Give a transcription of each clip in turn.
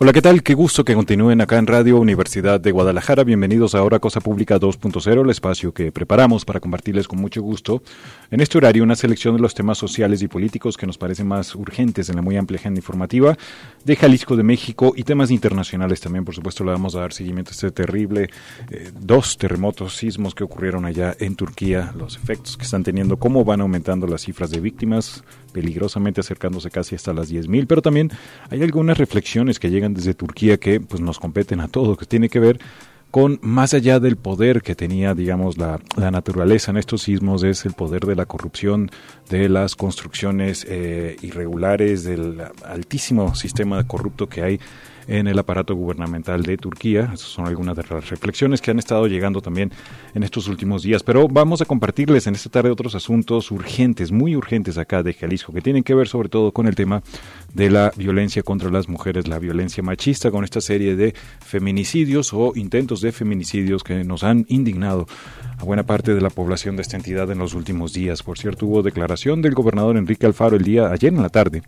Hola, ¿qué tal? Qué gusto que continúen acá en Radio Universidad de Guadalajara. Bienvenidos a ahora Cosa Pública 2.0, el espacio que preparamos para compartirles con mucho gusto en este horario una selección de los temas sociales y políticos que nos parecen más urgentes en la muy amplia agenda informativa de Jalisco, de México y temas internacionales también. Por supuesto, le vamos a dar seguimiento a este terrible eh, dos terremotos, sismos que ocurrieron allá en Turquía, los efectos que están teniendo, cómo van aumentando las cifras de víctimas, peligrosamente acercándose casi hasta las 10.000, pero también hay algunas reflexiones que llegan desde Turquía que pues nos competen a todos, que tiene que ver con más allá del poder que tenía, digamos, la, la, naturaleza en estos sismos, es el poder de la corrupción, de las construcciones eh, irregulares, del altísimo sistema corrupto que hay en el aparato gubernamental de Turquía. Esas son algunas de las reflexiones que han estado llegando también en estos últimos días. Pero vamos a compartirles en esta tarde otros asuntos urgentes, muy urgentes acá de Jalisco, que tienen que ver sobre todo con el tema de la violencia contra las mujeres, la violencia machista, con esta serie de feminicidios o intentos de feminicidios que nos han indignado a buena parte de la población de esta entidad en los últimos días. Por cierto, hubo declaración del gobernador Enrique Alfaro el día ayer en la tarde,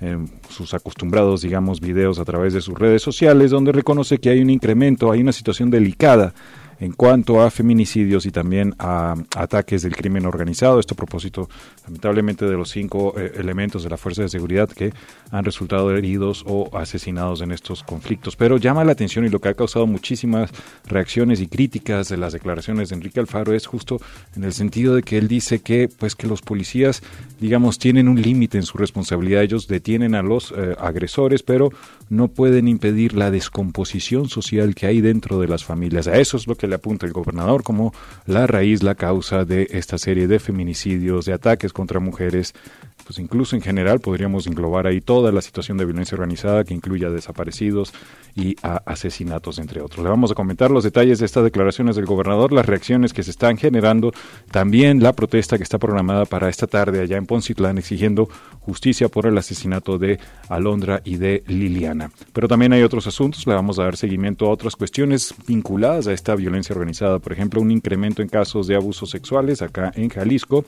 en sus acostumbrados, digamos, videos a través de sus redes sociales, donde reconoce que hay un incremento, hay una situación delicada en cuanto a feminicidios y también a, ataques del crimen organizado. Esto a propósito, lamentablemente, de los cinco eh, elementos de la Fuerza de Seguridad que han resultado heridos o asesinados en estos conflictos. Pero llama la atención y lo que ha causado muchísimas reacciones y críticas de las declaraciones de Enrique Alfaro es justo en el sentido de que él dice que, pues, que los policías, digamos, tienen un límite en su responsabilidad. Ellos detienen a los eh, agresores, pero no pueden impedir la descomposición social que hay dentro de las familias. A eso es lo que le apunta el gobernador como la raíz, la causa de esta serie de feminicidios, de ataques contra mujeres, pues incluso en general podríamos englobar ahí toda la situación de violencia organizada que incluya desaparecidos y a asesinatos, entre otros. Le vamos a comentar los detalles de estas declaraciones del gobernador, las reacciones que se están generando, también la protesta que está programada para esta tarde allá en Poncitlán exigiendo justicia por el asesinato de Alondra y de Liliana. Pero también hay otros asuntos, le vamos a dar seguimiento a otras cuestiones vinculadas a esta violencia organizada, por ejemplo, un incremento en casos de abusos sexuales acá en Jalisco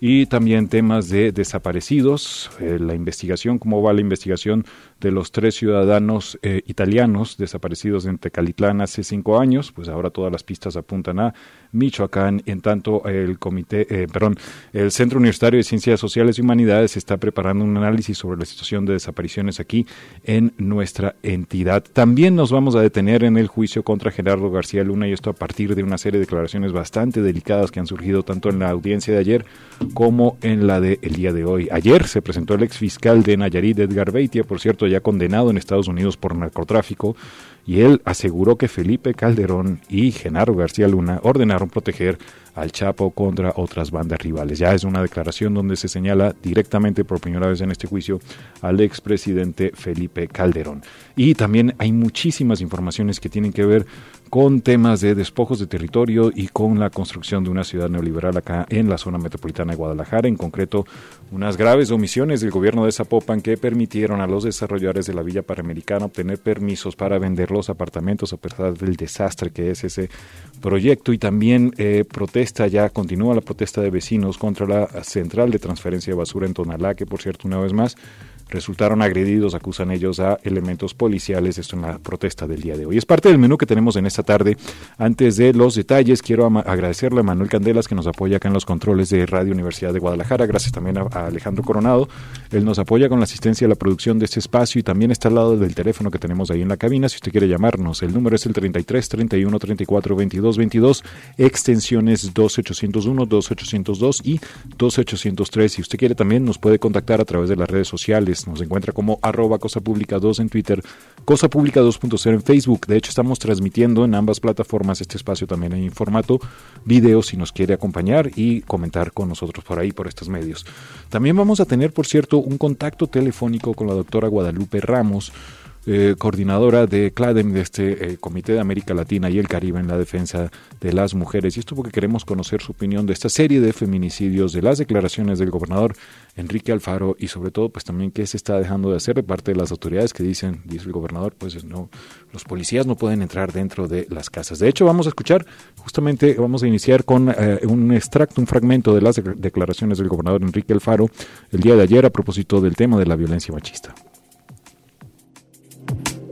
y también temas de desaparecidos, eh, la investigación, cómo va la investigación de los tres ciudadanos eh, italianos desaparecidos en Tecalitlán hace cinco años, pues ahora todas las pistas apuntan a Michoacán. En tanto, el comité, eh, perdón, el Centro Universitario de Ciencias Sociales y Humanidades está preparando un análisis sobre la situación de desapariciones aquí en nuestra entidad. También nos vamos a detener en el juicio contra Gerardo García Luna y esto a partir de una serie de declaraciones bastante delicadas que han surgido tanto en la audiencia de ayer como en la del día de hoy. Ayer se presentó el ex fiscal de Nayarit, Edgar Beitia, por cierto, ya condenado en Estados Unidos por narcotráfico, y él aseguró que Felipe Calderón y Genaro García Luna ordenaron proteger al Chapo contra otras bandas rivales. Ya es una declaración donde se señala directamente por primera vez en este juicio al expresidente Felipe Calderón. Y también hay muchísimas informaciones que tienen que ver con temas de despojos de territorio y con la construcción de una ciudad neoliberal acá en la zona metropolitana de Guadalajara, en concreto unas graves omisiones del gobierno de Zapopan que permitieron a los desarrolladores de la Villa Panamericana obtener permisos para vender los apartamentos a pesar del desastre que es ese proyecto. Y también eh, protesta, ya continúa la protesta de vecinos contra la central de transferencia de basura en Tonalá, que por cierto una vez más resultaron agredidos, acusan ellos a elementos policiales, esto en la protesta del día de hoy. Es parte del menú que tenemos en esta tarde. Antes de los detalles, quiero agradecerle a Manuel Candelas que nos apoya acá en los controles de Radio Universidad de Guadalajara, gracias también a, Alejandro Coronado. Él nos apoya con la asistencia a la producción de este espacio y también está al lado del teléfono que tenemos ahí en la cabina, si usted quiere llamarnos. El número es el 33 31 34 22 22, extensiones 2801, 2802 y 2803. Si usted quiere también nos puede contactar a través de las redes sociales Nos encuentra como arroba Cosa Pública 2 en Twitter, Cosa Pública 2.0 en Facebook. De hecho, estamos transmitiendo en ambas plataformas este espacio también en formato video si nos quiere acompañar y comentar con nosotros por ahí, por estos medios. También vamos a tener, por cierto, un contacto telefónico con la doctora Guadalupe Ramos eh, coordinadora de CLADEM, de este eh, Comité de América Latina y el Caribe en la defensa de las mujeres. Y esto porque queremos conocer su opinión de esta serie de feminicidios, de las declaraciones del gobernador Enrique Alfaro y sobre todo pues también qué se está dejando de hacer de parte de las autoridades que dicen, dice el gobernador, pues no, los policías no pueden entrar dentro de las casas. De hecho, vamos a escuchar, justamente vamos a iniciar con eh, un extracto, un fragmento de las declaraciones del gobernador Enrique Alfaro el día de ayer a propósito del tema de la violencia machista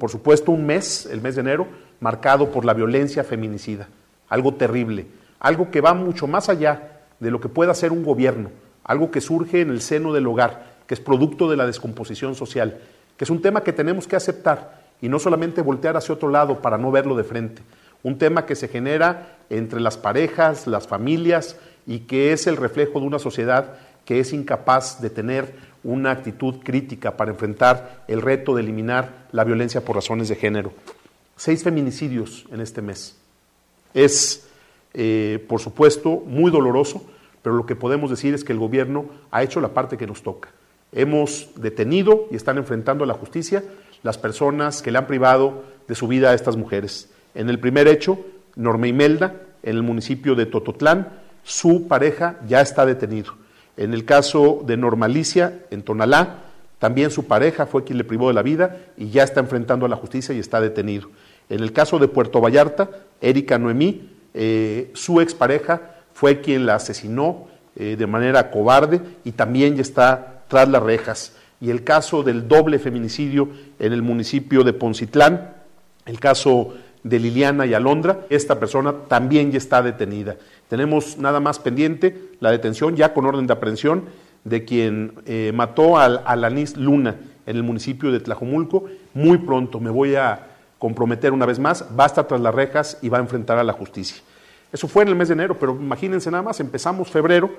por supuesto, un mes, el mes de enero, marcado por la violencia feminicida, algo terrible, algo que va mucho más allá de lo que pueda hacer un gobierno, algo que surge en el seno del hogar, que es producto de la descomposición social, que es un tema que tenemos que aceptar y no solamente voltear hacia otro lado para no verlo de frente, un tema que se genera entre las parejas, las familias y que es el reflejo de una sociedad que es incapaz de tener una actitud crítica para enfrentar el reto de eliminar la violencia por razones de género. Seis feminicidios en este mes. Es, eh, por supuesto, muy doloroso, pero lo que podemos decir es que el gobierno ha hecho la parte que nos toca. Hemos detenido y están enfrentando a la justicia las personas que le han privado de su vida a estas mujeres. En el primer hecho, Norma Imelda, en el municipio de Tototlán, su pareja ya está detenido. En el caso de Normalicia, en Tonalá, también su pareja fue quien le privó de la vida y ya está enfrentando a la justicia y está detenido. En el caso de Puerto Vallarta, Erika Noemí, eh, su expareja fue quien la asesinó eh, de manera cobarde y también ya está tras las rejas. Y el caso del doble feminicidio en el municipio de Poncitlán, el caso de Liliana y Alondra, esta persona también ya está detenida. Tenemos nada más pendiente la detención ya con orden de aprehensión de quien eh, mató a, a Lanis Luna en el municipio de Tlajomulco. Muy pronto me voy a comprometer una vez más, va a estar tras las rejas y va a enfrentar a la justicia. Eso fue en el mes de enero, pero imagínense nada más, empezamos febrero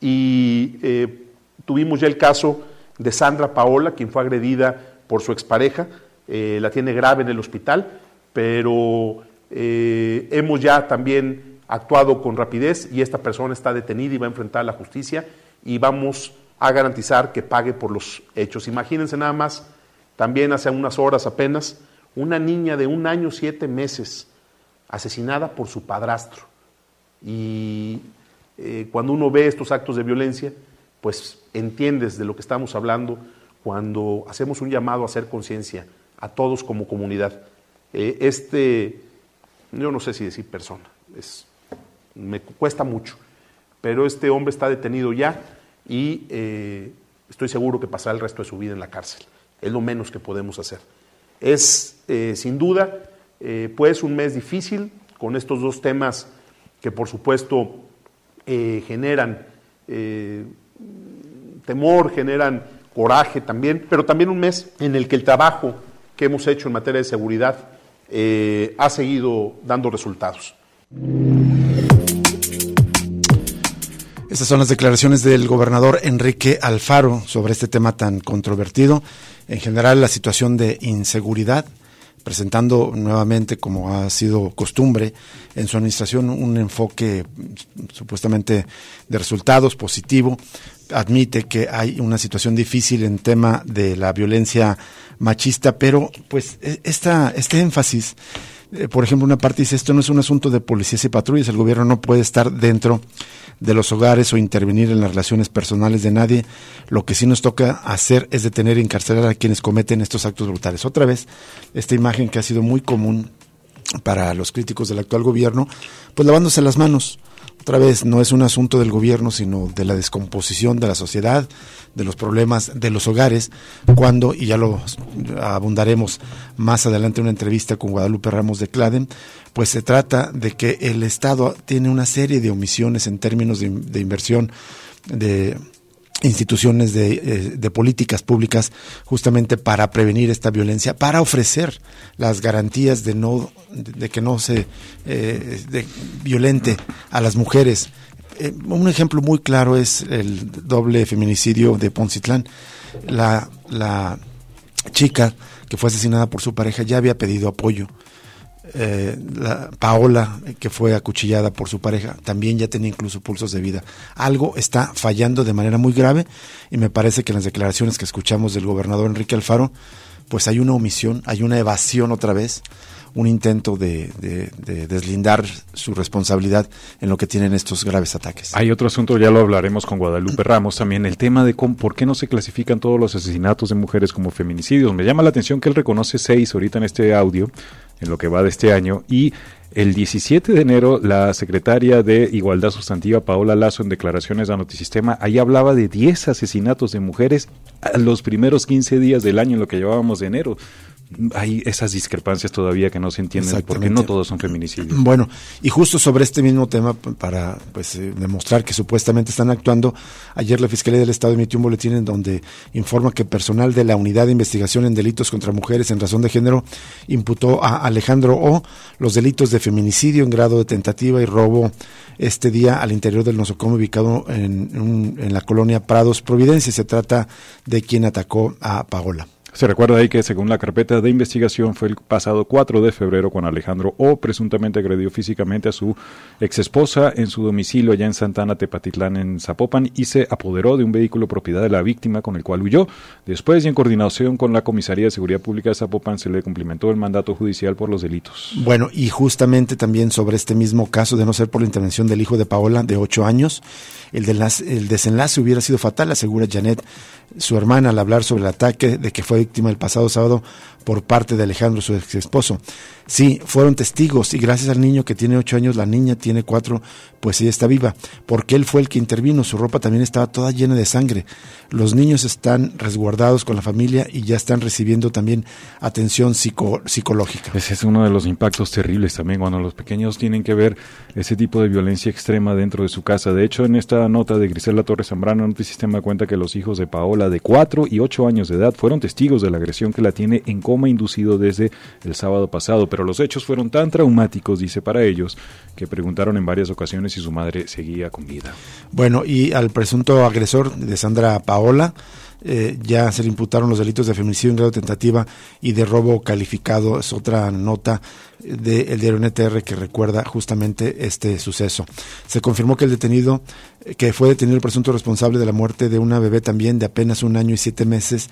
y eh, tuvimos ya el caso de Sandra Paola, quien fue agredida por su expareja, eh, la tiene grave en el hospital, pero hemos ya también actuado con rapidez y esta persona está detenida y va a enfrentar a la justicia y vamos a garantizar que pague por los hechos. Imagínense nada más, también hace unas horas apenas, una niña de un año siete meses asesinada por su padrastro. Y eh, cuando uno ve estos actos de violencia, pues entiendes de lo que estamos hablando cuando hacemos un llamado a hacer conciencia a todos como comunidad. Eh, este, yo no sé si decir persona, es me cuesta mucho. Pero este hombre está detenido ya y eh, estoy seguro que pasará el resto de su vida en la cárcel. Es lo menos que podemos hacer. Es, eh, sin duda, eh, pues un mes difícil con estos dos temas que, por supuesto, generan temor, generan coraje también, pero también un mes en el que el trabajo que hemos hecho en materia de seguridad ha seguido dando resultados. Estas son las declaraciones del gobernador Enrique Alfaro sobre este tema tan controvertido. En general, la situación de inseguridad, presentando nuevamente, como ha sido costumbre en su administración, un enfoque supuestamente de resultados positivo. Admite que hay una situación difícil en tema de la violencia machista, pero pues e, esta, este énfasis eh, por ejemplo, una parte dice, esto no es un asunto de policías y patrullas, el gobierno no puede estar dentro de los hogares o intervenir en las relaciones personales de nadie. Lo que sí nos toca hacer es detener y encarcelar a quienes cometen estos actos brutales. Otra vez, esta imagen que ha sido muy común para los críticos del actual gobierno, pues lavándose las manos otra vez, no es un asunto del gobierno, sino de la descomposición de la sociedad, de los problemas de los hogares, cuando, y ya lo abundaremos más adelante en una entrevista con Guadalupe Ramos de Claden, pues se trata de que el Estado tiene una serie de omisiones en términos de, de inversión de instituciones eh, de, políticas públicas justamente para prevenir esta violencia, para ofrecer las garantías de no de que no se eh, violente a las mujeres eh, un ejemplo muy claro es el doble feminicidio de Poncitlán. La, la chica que fue asesinada por su pareja ya había pedido apoyo. Eh, la Paola, que fue acuchillada por su pareja, también ya tenía incluso pulsos de vida. Algo está fallando de manera muy grave y me parece que en las declaraciones que escuchamos del gobernador Enrique Alfaro, pues hay una omisión, hay una evasión otra vez un intento de, deslindar su responsabilidad en lo que tienen estos graves ataques. Hay otro asunto, ya lo hablaremos con Guadalupe Ramos también, el tema de cómo, por qué no se clasifican todos los asesinatos de mujeres como feminicidios. Me llama la atención que él reconoce seis ahorita en este audio, en lo que va de este año, y el 17 de enero, la secretaria de Igualdad Sustantiva, Paola Lazo, en declaraciones a Notisistema, ahí hablaba de 10 asesinatos de mujeres los primeros 15 días del año en lo que llevábamos de enero hay esas discrepancias todavía que no se entienden porque no todos son feminicidios. Bueno, y justo sobre este mismo tema, para pues eh, demostrar que supuestamente están actuando, ayer la Fiscalía del Estado emitió un boletín en donde informa que personal de la Unidad de Investigación en Delitos contra Mujeres en razón de género imputó a Alejandro O los delitos de feminicidio en grado de tentativa y robo este día al interior del nosocomio ubicado en, en la colonia Prados Providencia. Se trata de quien atacó a Paola. Se recuerda ahí que según la carpeta de investigación fue el pasado 4 de febrero cuando Alejandro O presuntamente agredió físicamente a su ex esposa en su domicilio allá en Santana, Tepatitlán, en Zapopan y se apoderó de un vehículo propiedad de la víctima con el cual huyó. Después y en coordinación con la Comisaría de Seguridad Pública de Zapopan se le cumplimentó el mandato judicial por los delitos. Bueno, y justamente también sobre este mismo caso, de no ser por la intervención del hijo de Paola, de 8 años, el, el desenlace hubiera sido fatal, asegura Janet su hermana al hablar sobre el ataque de que fue víctima el pasado sábado por parte de Alejandro, su ex esposo. Sí, fueron testigos y gracias al niño que tiene ocho años, la niña tiene cuatro, pues ella está viva, porque él fue el que intervino, su ropa también estaba toda llena de sangre. Los niños están resguardados con la familia y ya están recibiendo también atención psicológica. Ese es uno de los impactos terribles también cuando los pequeños tienen que ver ese tipo de violencia extrema dentro de su casa. De hecho, en esta nota de Grisela Torres Zambrano, Sistema cuenta que los hijos de Paola de cuatro y ocho años de edad fueron testigos de la agresión que la tiene en coma inducido desde el sábado pasado, pero los hechos fueron tan traumáticos, dice para ellos, que preguntaron en varias ocasiones si su madre seguía con vida. Bueno, y al presunto agresor de Sandra Paola, eh, ya se le imputaron los delitos de feminicidio en grado de tentativa y de robo calificado. Es otra nota del diario NTR que recuerda justamente este suceso. Se confirmó que el detenido, que fue detenido el presunto responsable de la muerte de una bebé también de apenas un año y siete meses,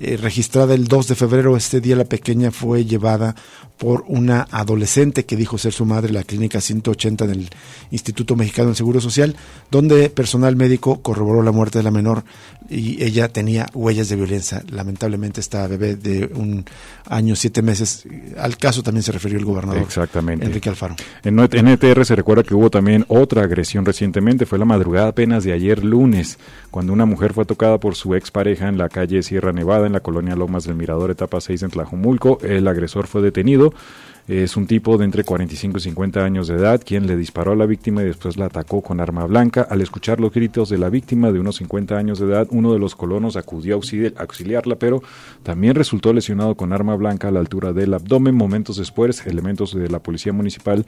eh, registrada el 2 de febrero. Este día la pequeña fue llevada por una adolescente que dijo ser su madre la clínica 180 del Instituto Mexicano del Seguro Social, donde personal médico corroboró la muerte de la menor y ella tenía huellas de violencia. Lamentablemente esta bebé de un año, siete meses, al caso también se refirió el gobernador Exactamente. Enrique Alfaro. En NTR se recuerda que hubo también otra agresión recientemente, fue la madrugada apenas de ayer lunes, cuando una mujer fue tocada por su expareja en la calle Sierra Nevada, en la colonia Lomas del Mirador, etapa 6 en Tlajumulco. El agresor fue detenido es un tipo de entre 45 y 50 años de edad quien le disparó a la víctima y después la atacó con arma blanca. Al escuchar los gritos de la víctima de unos 50 años de edad, uno de los colonos acudió a auxiliarla, pero también resultó lesionado con arma blanca a la altura del abdomen. Momentos después, elementos de la policía municipal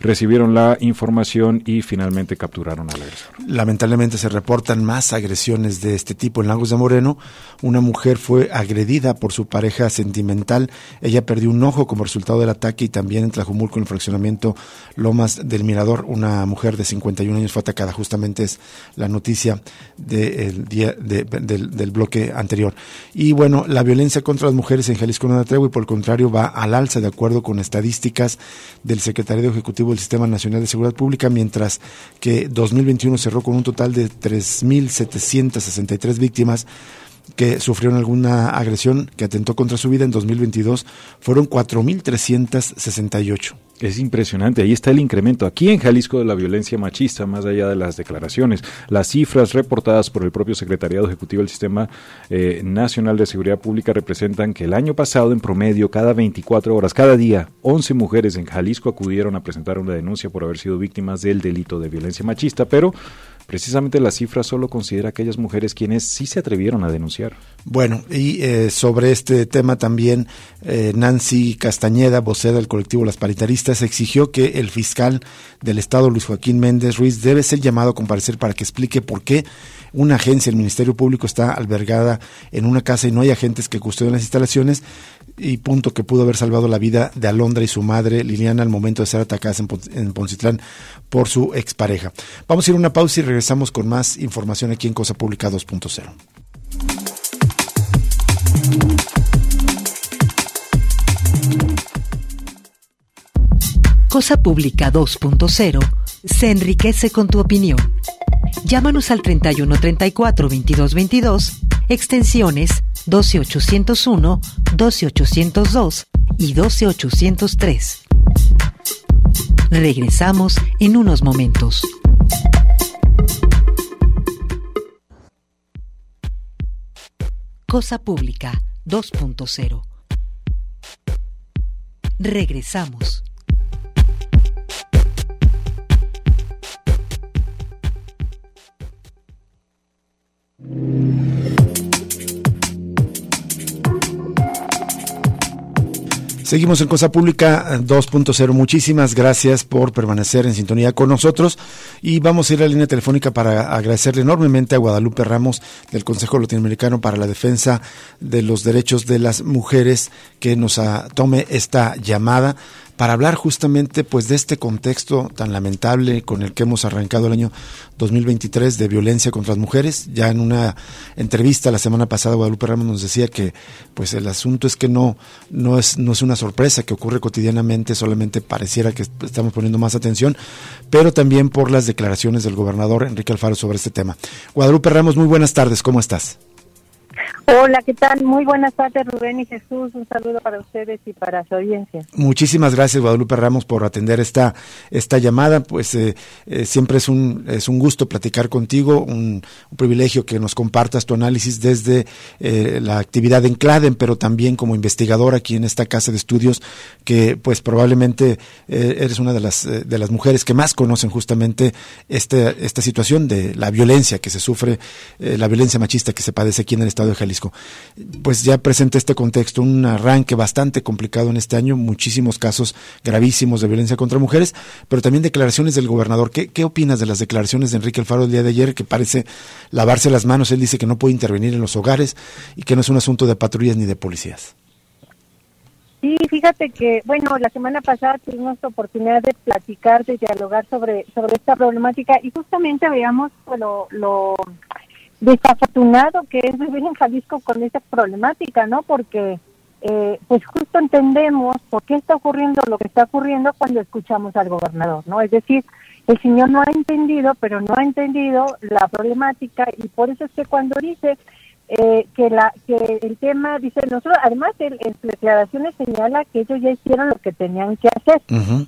recibieron la información y finalmente capturaron al agresor. Lamentablemente se reportan más agresiones de este tipo en Lagos de Moreno. Una mujer fue agredida por su pareja sentimental. Ella perdió un ojo como resultado del ataque y también en Tlajumulco, en el fraccionamiento Lomas del Mirador, una mujer de 51 años fue atacada. Justamente es la noticia del día del, bloque anterior. Y bueno, la violencia contra las mujeres en Jalisco no da tregua y por el contrario va al alza de acuerdo con estadísticas del Secretario Ejecutivo el Sistema Nacional de Seguridad Pública, mientras que 2021 cerró con un total de 3.763 víctimas que sufrieron alguna agresión que atentó contra su vida en 2022 fueron 4.368. Es impresionante, ahí está el incremento. Aquí en Jalisco de la violencia machista, más allá de las declaraciones, las cifras reportadas por el propio Secretariado Ejecutivo del Sistema eh, Nacional de Seguridad Pública representan que el año pasado, en promedio, cada 24 horas, cada día, 11 mujeres en Jalisco acudieron a presentar una denuncia por haber sido víctimas del delito de violencia machista, pero precisamente la cifra solo considera aquellas mujeres quienes sí se atrevieron a denunciar. Bueno, y eh, sobre este tema también eh, Nancy Castañeda, vocera del colectivo Las Paritaristas, exigió que el fiscal del Estado, Luis Joaquín Méndez Ruiz, debe ser llamado a comparecer para que explique por qué una agencia, el Ministerio Público, está albergada en una casa y no hay agentes que custodian las instalaciones y punto que pudo haber salvado la vida de Alondra y su madre Liliana al momento de ser atacadas en, Poncitlán por su expareja. Vamos a ir a una pausa y regresamos con más información aquí en Cosa Pública 2.0. Cosa Pública 2.0 se enriquece con tu opinión. Llámanos al 31 34 22 22, extensiones 12801, 12802 y 12803. Regresamos en unos momentos. Cosa Pública 2.0. Regresamos. Seguimos en Cosa Pública 2.0. Muchísimas gracias por permanecer en sintonía con nosotros y vamos a ir a la línea telefónica para agradecerle enormemente a Guadalupe Ramos del Consejo Latinoamericano para la Defensa de los Derechos de las Mujeres que nos tome esta llamada para hablar justamente pues de este contexto tan lamentable con el que hemos arrancado el año 2023 de violencia contra las mujeres. Ya en una entrevista la semana pasada Guadalupe Ramos nos decía que pues el asunto es que no no es no es una sorpresa que ocurre cotidianamente, solamente pareciera que estamos poniendo más atención, pero también por las declaraciones del gobernador Enrique Alfaro sobre este tema. Guadalupe Ramos, muy buenas tardes, ¿cómo estás? Hola, ¿qué tal? Muy buenas tardes, Rubén y Jesús. Un saludo para ustedes y para su audiencia. Muchísimas gracias, Guadalupe Ramos, por atender esta esta llamada. Pues eh, eh, siempre es un es un gusto platicar contigo, un, privilegio que nos compartas tu análisis desde eh, la actividad en CLADEN, pero también como investigador aquí en esta casa de estudios, que pues probablemente eres una de las de las mujeres que más conocen justamente este, esta situación de la violencia que se sufre, la violencia machista que se padece aquí en el estado de Jalisco. Pues ya presenta este contexto, un arranque bastante complicado en este año, muchísimos casos gravísimos de violencia contra mujeres, pero también declaraciones del gobernador. ¿Qué, opinas de las declaraciones de Enrique Alfaro el día de ayer, que parece lavarse las manos? Él dice que no puede intervenir en los hogares y que no es un asunto de patrullas ni de policías. Sí, fíjate que, bueno, la semana pasada tuvimos la oportunidad de platicar, de dialogar sobre, sobre esta problemática y justamente veamos lo, lo desafortunado que es vivir en Jalisco con esa problemática, ¿no? Porque eh, pues justo entendemos por qué está ocurriendo lo que está ocurriendo cuando escuchamos al gobernador, ¿no? Es decir, el señor no ha entendido, pero no ha entendido la problemática y por eso es que cuando dice eh, que la que el tema dice nosotros además en declaraciones señala que ellos ya hicieron lo que tenían que hacer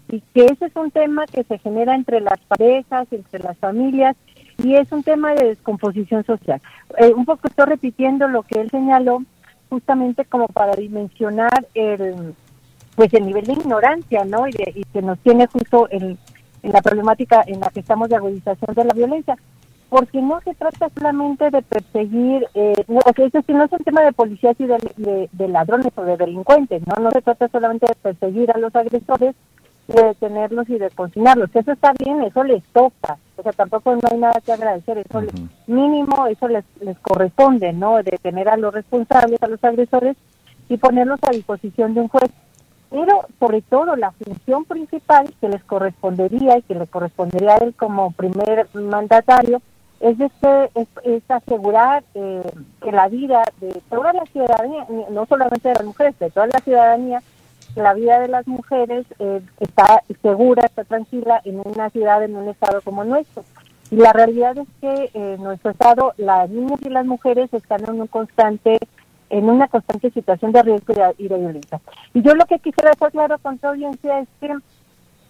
y que ese es un tema que se genera entre las parejas entre las familias y es un tema de descomposición social. Eh, un poco estoy repitiendo lo que él señaló justamente como para dimensionar el pues el nivel de ignorancia, ¿no? Y, que nos tiene justo en, la problemática en la que estamos de agudización de la violencia. Porque no se trata solamente de perseguir, eh, no, o sea, es decir, no es un tema de policías y de, de ladrones o de delincuentes, ¿no? No se trata solamente de perseguir a los agresores, de detenerlos y de consignarlos. Eso está bien, eso les toca. O sea, tampoco no hay nada que agradecer. Eso mínimo, eso les, les corresponde, ¿no? Detener a los responsables, a los agresores y ponerlos a disposición de un juez. Pero, sobre todo, la función principal que les correspondería y que le correspondería a él como primer mandatario es, este, es, asegurar eh, que la vida de toda la ciudadanía, no solamente de las mujeres, de toda la ciudadanía, la vida de las mujeres eh, está segura, está tranquila en una ciudad, en un estado como nuestro. Y la realidad es que en eh, nuestro estado las niñas y las mujeres están en un constante en una constante situación de riesgo y de violencia. Y yo lo que quisiera dejar claro con tu audiencia es que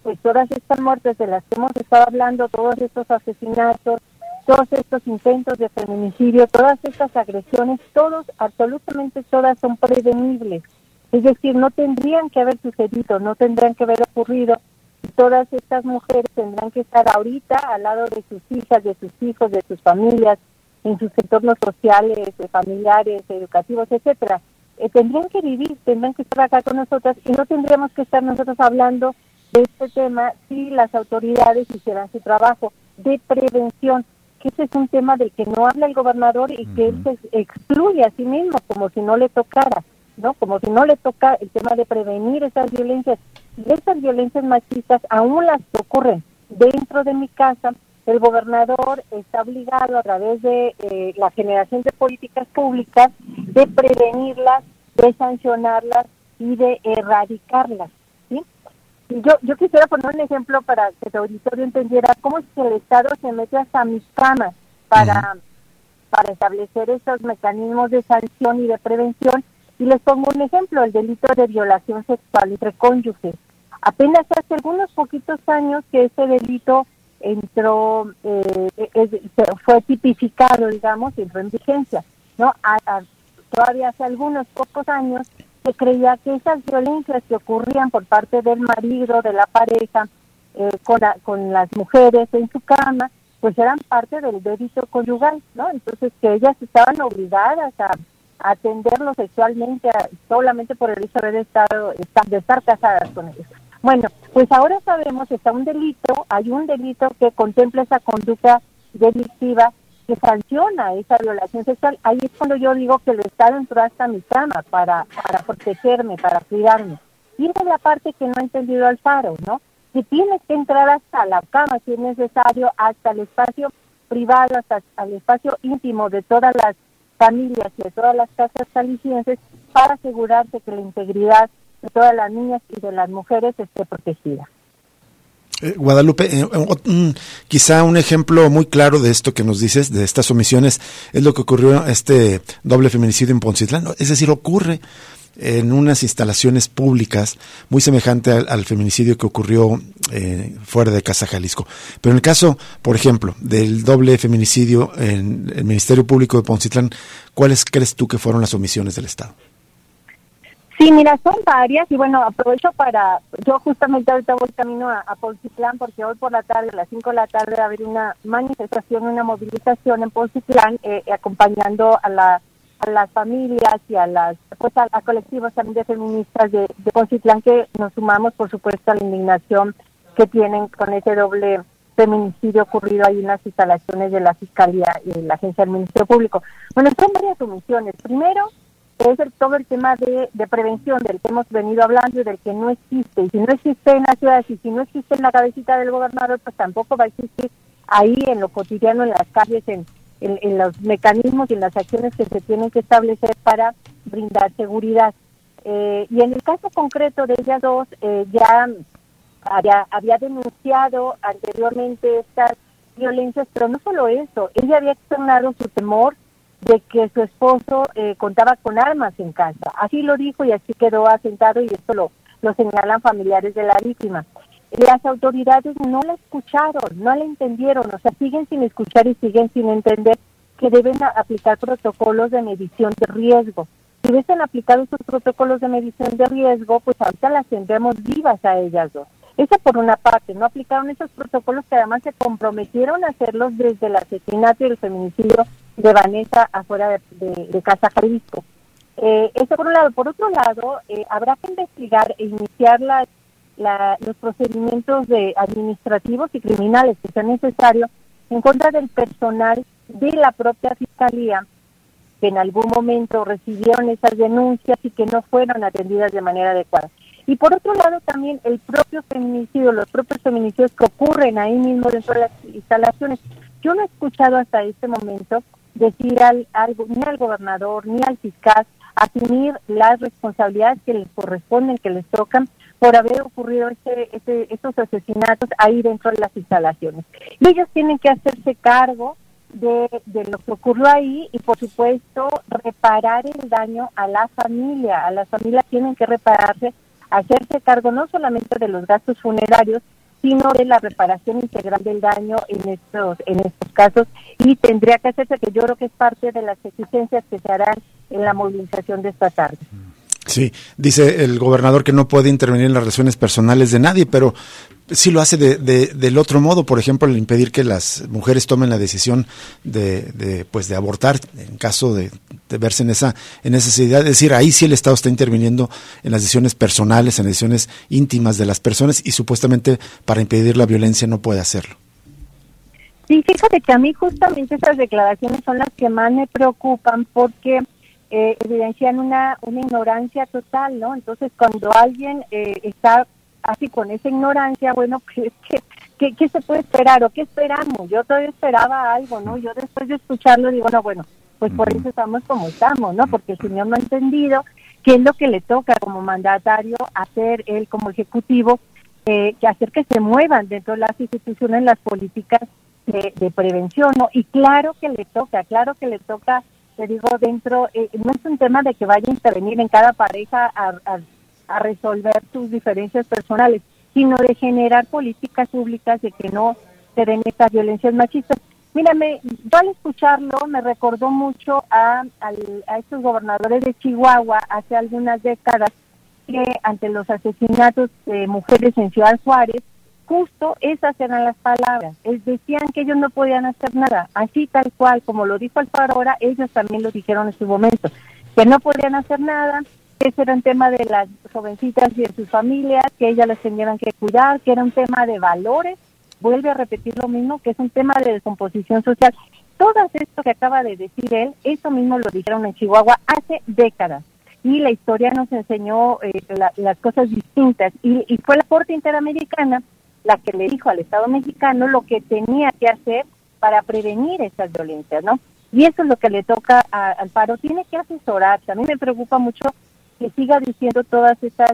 pues todas estas muertes de las que hemos estado hablando, todos estos asesinatos, todos estos intentos de feminicidio, todas estas agresiones, todos, absolutamente todas son prevenibles. Es decir, no tendrían que haber sucedido, no tendrían que haber ocurrido todas estas mujeres tendrán que estar ahorita al lado de sus hijas, de sus hijos, de sus familias, en sus entornos sociales, familiares, educativos, etcétera. Eh, tendrían que vivir, tendrían que estar acá con nosotras y no tendríamos que estar nosotros hablando de este tema si las autoridades hicieran su trabajo de prevención, que ese es un tema del que no habla el gobernador y que él se excluye a sí mismo como si no le tocara, ¿no? Como si no le toca el tema de prevenir esas violencias. Y esas violencias machistas aún las ocurren dentro de mi casa, el gobernador está obligado a través de eh, la generación de políticas públicas de prevenirlas, de sancionarlas y de erradicarlas. Yo, yo quisiera poner un ejemplo para que el auditorio entendiera cómo es que el Estado se mete hasta mis camas para, para establecer esos mecanismos de sanción y de prevención. Y les pongo un ejemplo, el delito de violación sexual entre cónyuges. Apenas hace algunos poquitos años que ese delito entró, eh, fue tipificado, digamos, entró en vigencia, ¿no? todavía hace algunos pocos años se creía que esas violencias que ocurrían por parte del marido, de la pareja, eh, con, con las mujeres en su cama, pues eran parte del delito conyugal, ¿no? Entonces que ellas estaban obligadas a, atenderlo sexualmente solamente por el hecho de, estado, de estar casadas con ellos. Bueno, pues ahora sabemos que está un delito, hay un delito que contempla esa conducta delictiva sanciona esa violación sexual. Ahí es cuando yo digo que el Estado entró hasta mi cama para, para protegerme, para cuidarme. Y es la parte que no ha entendido Alfaro, ¿no? Que tienes que entrar hasta la cama si es necesario, hasta el espacio privado, hasta el espacio íntimo de todas las familias y de todas las casas calicienses para asegurarse que la integridad de todas las niñas y de las mujeres esté protegida. Eh, Guadalupe, eh, quizá un ejemplo muy claro de esto que nos dices, de estas omisiones, es lo que ocurrió este doble feminicidio en Poncitlán. Es decir, ocurre en unas instalaciones públicas muy semejante al, feminicidio que ocurrió eh, fuera de Casa Jalisco. Pero en el caso, por ejemplo, del doble feminicidio en el Ministerio Público de Poncitlán, ¿cuáles crees tú que fueron las omisiones del Estado? Sí, mira, son varias y bueno, aprovecho para, yo justamente ahorita voy camino a, a porque hoy por la tarde, a las 5 de la tarde, va a haber una manifestación, una movilización en Polcitlán eh, acompañando a, la, a las familias y a las, pues a, colectivos también de feministas de, de que nos sumamos por supuesto a la indignación que tienen con ese doble feminicidio ocurrido ahí en las instalaciones de la Fiscalía y la Agencia del Ministerio Público. Bueno, son varias omisiones. Primero, es el, todo el tema de, prevención del que hemos venido hablando y del que no existe. Y si no existe en las ciudades y si no existe en la cabecita del gobernador, pues tampoco va a existir ahí en lo cotidiano, en las calles, en, en, los mecanismos y en las acciones que se tienen que establecer para brindar seguridad. Eh, y en el caso concreto de ellas dos, eh, ya había, había denunciado anteriormente estas violencias, pero no solo eso, ella había externado su temor de que su esposo eh, contaba con armas en casa. Así lo dijo y así quedó asentado y esto lo, lo señalan familiares de la víctima. Las autoridades no la escucharon, no la entendieron, o sea, siguen sin escuchar y siguen sin entender que deben aplicar protocolos de medición de riesgo. Si hubiesen aplicado esos protocolos de medición de riesgo, pues ahorita las tendremos vivas a ellas dos. Eso por una parte, no aplicaron esos protocolos que además se comprometieron a hacerlos desde el asesinato y el feminicidio de Vanessa afuera de, Casa Jalisco. Eh, eso por un lado. Por otro lado, eh, habrá que investigar e iniciar los procedimientos de administrativos y criminales que sean necesarios en contra del personal de la propia Fiscalía que en algún momento recibieron esas denuncias y que no fueron atendidas de manera adecuada. Y por otro lado también el propio feminicidio, los propios feminicidios que ocurren ahí mismo dentro de las instalaciones. Yo no he escuchado hasta este momento decir al, ni al gobernador ni al fiscal asumir las responsabilidades que les corresponden, que les tocan por haber ocurrido este, este, estos asesinatos ahí dentro de las instalaciones. Y ellos tienen que hacerse cargo de, de, lo que ocurrió ahí y por supuesto reparar el daño a la familia. A las familias tienen que repararse, hacerse cargo no solamente de los gastos funerarios, sino de la reparación integral del daño en estos, en estos casos y tendría que hacerse, que yo creo que es parte de las exigencias que se harán en la movilización de esta tarde. Sí, dice el gobernador que no puede intervenir en las relaciones personales de nadie, pero sí lo hace de, del otro modo, por ejemplo, el impedir que las mujeres tomen la decisión de, pues de abortar en caso de, verse en esa en necesidad, es decir, ahí sí el Estado está interviniendo en las decisiones personales, en las decisiones íntimas de las personas y supuestamente para impedir la violencia no puede hacerlo. Sí, fíjate que a mí justamente esas declaraciones son las que más me preocupan porque eh, evidencian una, una ignorancia total, ¿no? Entonces, cuando alguien eh, está así con esa ignorancia, bueno, pues, ¿qué, ¿qué, se puede esperar o qué esperamos? Yo todavía esperaba algo, ¿no? Yo después de escucharlo digo, no, bueno, pues por eso estamos como estamos, ¿no? Porque el señor no ha entendido qué es lo que le toca como mandatario hacer él como ejecutivo, eh, que hacer que se muevan dentro de las instituciones las políticas de, de prevención, ¿no? Y claro que le toca, claro que le toca te digo, dentro, eh, no es un tema de que vaya a intervenir en cada pareja a, resolver sus diferencias personales, sino de generar políticas públicas de que no se den estas violencias machistas. Mírame, yo al escucharlo me recordó mucho a, a estos gobernadores de Chihuahua hace algunas décadas que ante los asesinatos de mujeres en Ciudad Juárez justo esas eran las palabras. Es, decían que ellos no podían hacer nada, así tal cual, como lo dijo Alfaro ahora, ellos también lo dijeron en su momento, que no podían hacer nada, que ese era un tema de las jovencitas y de sus familias, que ellas las tenían que cuidar, que era un tema de valores, vuelve a repetir lo mismo, que es un tema de descomposición social. Todo esto que acaba de decir él, eso mismo lo dijeron en Chihuahua hace décadas y la historia nos enseñó eh, las cosas distintas y, y, fue la Corte Interamericana la que le dijo al Estado mexicano lo que tenía que hacer para prevenir estas violencias, ¿no? Y eso es lo que le toca al paro. Tiene que asesorarse. A mí me preocupa mucho que siga diciendo todas estas,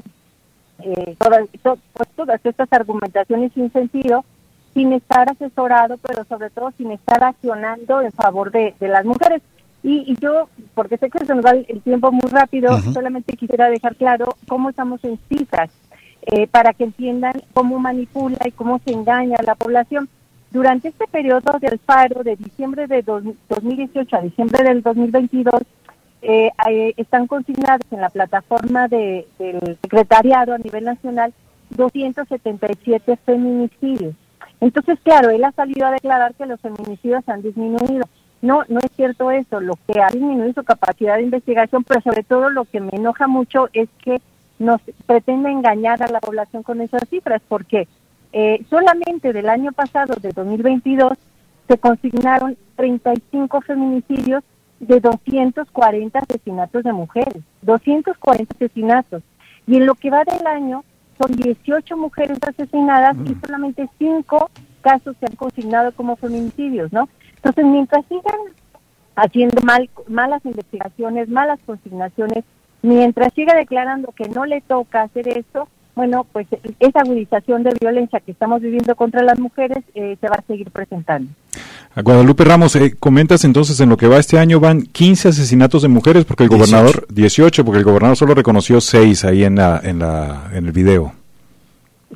eh, todas, pues, todas estas argumentaciones sin sentido, sin estar asesorado, pero sobre todo sin estar accionando en favor de, las mujeres. Y, yo, porque sé que se nos va el tiempo muy rápido, solamente quisiera dejar claro cómo estamos en cifras eh, para que entiendan cómo manipula y cómo se engaña a la población. Durante este periodo del paro, de diciembre de 2018 a diciembre del 2022, eh, están consignados en la plataforma de, del secretariado a nivel nacional 277 feminicidios. Entonces, claro, él ha salido a declarar que los feminicidios han disminuido. No, no es cierto eso. Lo que ha disminuido su capacidad de investigación, pero sobre todo lo que me enoja mucho es que nos pretende engañar a la población con esas cifras, porque eh, solamente del año pasado, de 2022, se consignaron 35 feminicidios de 240 asesinatos de mujeres, 240 asesinatos. Y en lo que va del año, son 18 mujeres asesinadas y mm. solamente 5 casos se han consignado como feminicidios, ¿no? Entonces, mientras sigan haciendo mal, malas investigaciones, malas consignaciones, Mientras siga declarando que no le toca hacer esto, bueno, pues esa agudización de violencia que estamos viviendo contra las mujeres eh, se va a seguir presentando. A Guadalupe Ramos, eh, comentas entonces en lo que va este año van 15 asesinatos de mujeres porque el gobernador 18, porque el gobernador solo reconoció 6 ahí en la en la en el video.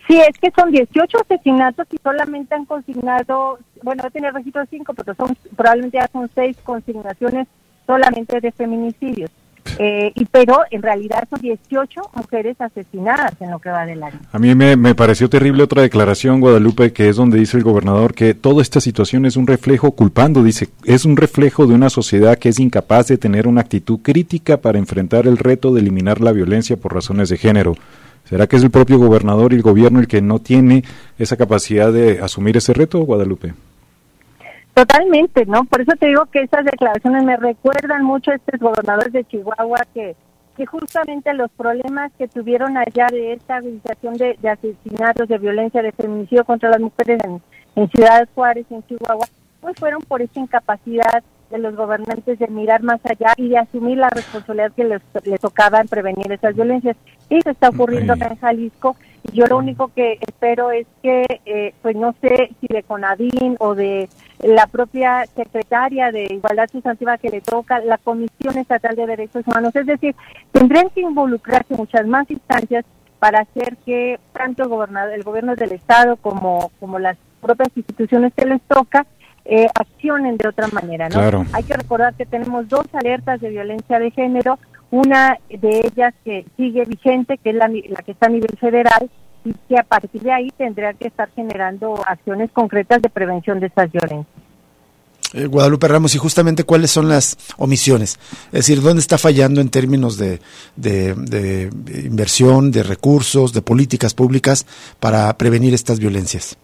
Sí, es que son 18 asesinatos y solamente han consignado, bueno, va a tener registro 5, pero son probablemente ya son 6 consignaciones solamente de feminicidios. Eh, y pero en realidad son 18 mujeres asesinadas en lo que va del año. A mí me, me, pareció terrible otra declaración, Guadalupe, que es donde dice el gobernador que toda esta situación es un reflejo, culpando, dice, es un reflejo de una sociedad que es incapaz de tener una actitud crítica para enfrentar el reto de eliminar la violencia por razones de género. ¿Será que es el propio gobernador y el gobierno el que no tiene esa capacidad de asumir ese reto, Guadalupe? Totalmente, ¿no? Por eso te digo que esas declaraciones me recuerdan mucho a estos gobernadores de Chihuahua que, que justamente los problemas que tuvieron allá de esta organización de, asesinatos, de violencia, de feminicidio contra las mujeres en, en Ciudad Juárez, en Chihuahua, pues fueron por esa incapacidad de los gobernantes de mirar más allá y de asumir la responsabilidad que les, les tocaba en prevenir esas violencias. Eso está ocurriendo acá en Jalisco yo lo único que espero es que, eh, pues no sé si de CONADIN o de la propia secretaria de Igualdad Sustantiva que le toca, la Comisión Estatal de Derechos Humanos, es decir, tendrían que involucrarse muchas más instancias para hacer que tanto el, gobernador, el gobierno del Estado como, como las propias instituciones que les toca eh, accionen de otra manera. ¿no? Hay que recordar que tenemos dos alertas de violencia de género, Una de ellas que sigue vigente, que es la, la que está a nivel federal, y que a partir de ahí tendrá que estar generando acciones concretas de prevención de estas violencias. Eh, Guadalupe Ramos, y justamente cuáles son las omisiones, es decir, dónde está fallando en términos de, de, inversión, de recursos, de políticas públicas para prevenir estas violencias.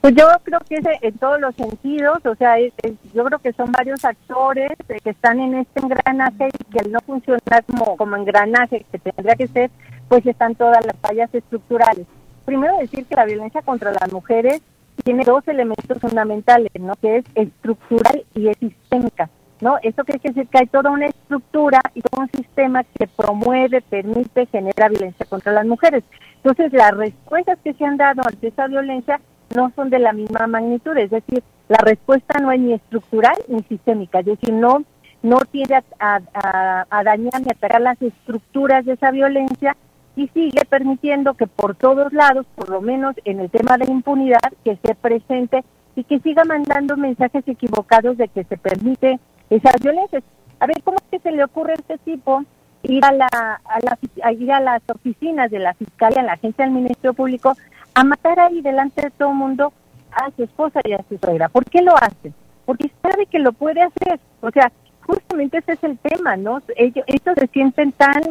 Pues yo creo que es en todos los sentidos, o sea, yo creo que son varios actores que están en este engranaje y que al no funcionar como, como engranaje que tendría que ser, pues están todas las fallas estructurales. Primero decir que la violencia contra las mujeres tiene dos elementos fundamentales, ¿no? Que es estructural y es sistémica, ¿no? Eso quiere decir que hay toda una estructura y todo un sistema que promueve, permite, genera violencia contra las mujeres. Entonces, las respuestas que se han dado ante esa violencia no son de la misma magnitud, es decir, la respuesta no es ni estructural ni sistémica, es decir, no no tiende a, a, a dañar ni atacar las estructuras de esa violencia, y sigue permitiendo que por todos lados, por lo menos en el tema de impunidad, que esté presente y que siga mandando mensajes equivocados de que se permite esas violencias. A ver, ¿cómo es que se le ocurre a este tipo ir a, la, a, la, ir a las oficinas de la Fiscalía, a la agencia del Ministerio Público, a matar ahí delante de todo el mundo a su esposa y a su suegra? ¿Por qué lo hace? Porque sabe que lo puede hacer. O sea, justamente ese es el tema, ¿no? Ellos, ellos se sienten tan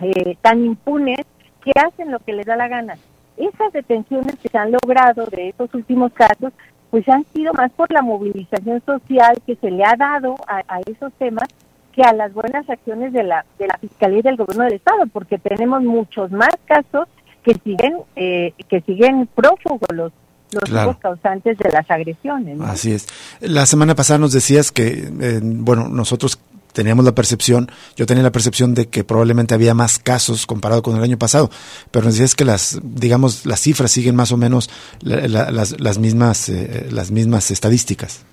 eh, tan impunes que hacen lo que les da la gana. Esas detenciones que se han logrado de estos últimos casos, pues han sido más por la movilización social que se le ha dado a, esos temas que a las buenas acciones de la, de la Fiscalía y del Gobierno del Estado, porque tenemos muchos más casos que siguen, eh, que siguen prófugos los, los causantes de las agresiones. Así es. La semana pasada nos decías que, eh, bueno, nosotros teníamos la percepción, yo tenía la percepción de que probablemente había más casos comparado con el año pasado, pero nos decías que las, digamos, las cifras siguen más o menos las, las, mismas, eh, las mismas estadísticas.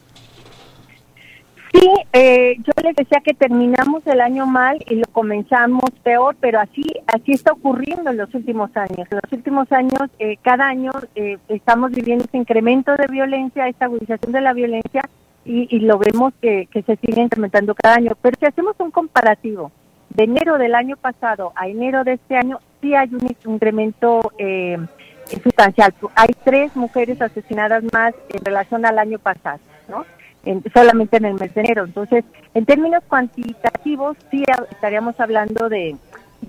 Sí, eh, yo les decía que terminamos el año mal y lo comenzamos peor, pero así así está ocurriendo en los últimos años. En los últimos años, eh, cada año estamos viviendo este incremento de violencia, esta agudización de la violencia, y, lo vemos que, se sigue incrementando cada año. Pero si hacemos un comparativo de enero del año pasado a enero de este año, sí hay un incremento eh, sustancial. Hay tres mujeres asesinadas más en relación al año pasado, ¿no? Solamente en el mes de enero. Entonces, en términos cuantitativos, sí estaríamos hablando de,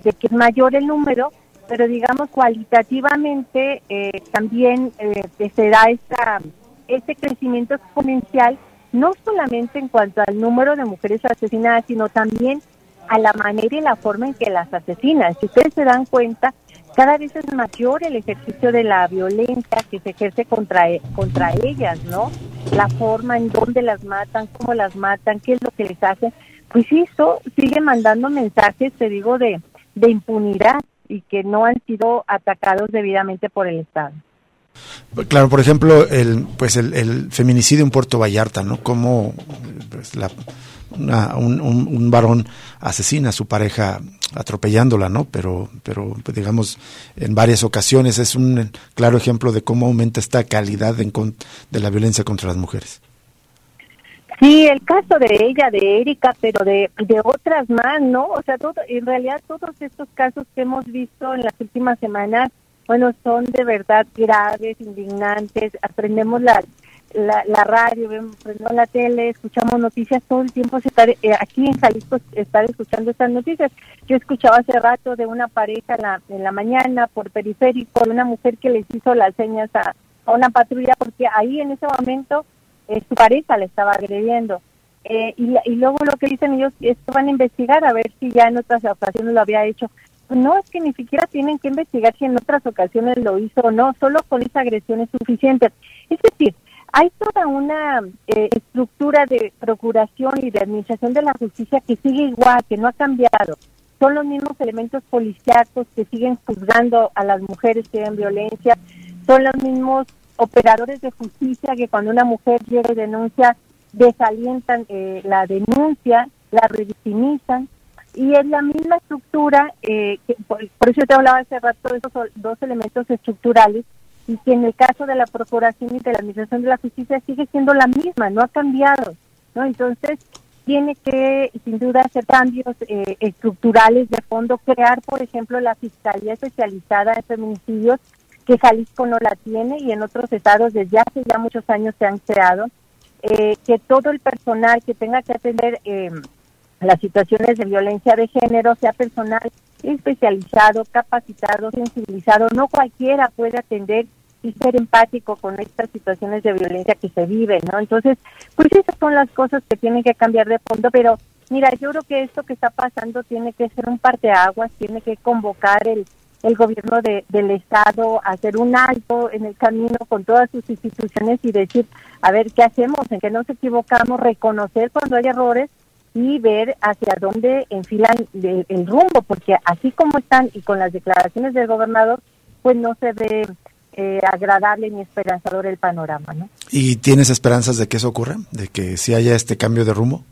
que es mayor el número, pero digamos cualitativamente eh, también eh, se da esta, este crecimiento exponencial no solamente en cuanto al número de mujeres asesinadas, sino también a la manera y la forma en que las asesinan. Si ustedes se dan cuenta, cada vez es mayor el ejercicio de la violencia que se ejerce contra, e, contra ellas, ¿no? La forma en donde las matan, cómo las matan, qué es lo que les hacen. Pues eso sigue mandando mensajes, te digo, de, de impunidad y que no han sido atacados debidamente por el Estado. Claro, por ejemplo, el, pues el, feminicidio en Puerto Vallarta, ¿no? Como pues, un, varón asesina a su pareja atropellándola, ¿no? Pero, pero digamos, en varias ocasiones es un claro ejemplo de cómo aumenta esta calidad de la violencia contra las mujeres. Sí, el caso de ella, de Erika, pero de, de otras más, ¿no? O sea, todo, en realidad todos estos casos que hemos visto en las últimas semanas bueno, son de verdad graves, indignantes, aprendemos la, la, radio, vemos, la tele, escuchamos noticias todo el tiempo, está, eh, aquí en Jalisco estar escuchando estas noticias. Yo escuchaba hace rato de una pareja en la, en la mañana por periférico, de una mujer que les hizo las señas a, una patrulla porque ahí en ese momento eh, su pareja le estaba agrediendo. Eh, y, y luego lo que dicen ellos es que van a investigar a ver si ya en otras ocasiones lo había hecho no es que ni siquiera tienen que investigar si en otras ocasiones lo hizo o no, solo con esa agresión es suficiente. Es decir, hay toda una eh, estructura de procuración y de administración de la justicia que sigue igual, que no ha cambiado. Son los mismos elementos policíacos que siguen juzgando a las mujeres que ven violencia, son los mismos operadores de justicia que cuando una mujer llega y denuncia, desalientan eh, la denuncia, la revictimizan y es la misma estructura, eh, que, por, eso te hablaba hace rato de esos dos elementos estructurales, y que en el caso de la Procuración y de la Administración de la Justicia sigue siendo la misma, no ha cambiado, ¿no? Entonces, tiene que, sin duda, hacer cambios eh, estructurales de fondo, crear, por ejemplo, la Fiscalía Especializada en Feminicidios, que Jalisco no la tiene y en otros estados desde hace ya muchos años se han creado, eh, que todo el personal que tenga que atender eh, las situaciones de violencia de género sea personal especializado, capacitado, sensibilizado, no cualquiera puede atender y ser empático con estas situaciones de violencia que se viven, ¿no? Entonces, pues esas son las cosas que tienen que cambiar de fondo, pero mira, yo creo que esto que está pasando tiene que ser un parteaguas, tiene que convocar el, el gobierno de, del Estado hacer un alto en el camino con todas sus instituciones y decir, a ver, ¿qué hacemos? ¿En qué nos equivocamos? Reconocer cuando hay errores y ver hacia dónde enfilan el, el rumbo, porque así como están y con las declaraciones del gobernador, pues no se ve eh, agradable ni esperanzador el panorama, ¿no? ¿Y tienes esperanzas de que eso ocurra? ¿De que sí haya este cambio de rumbo?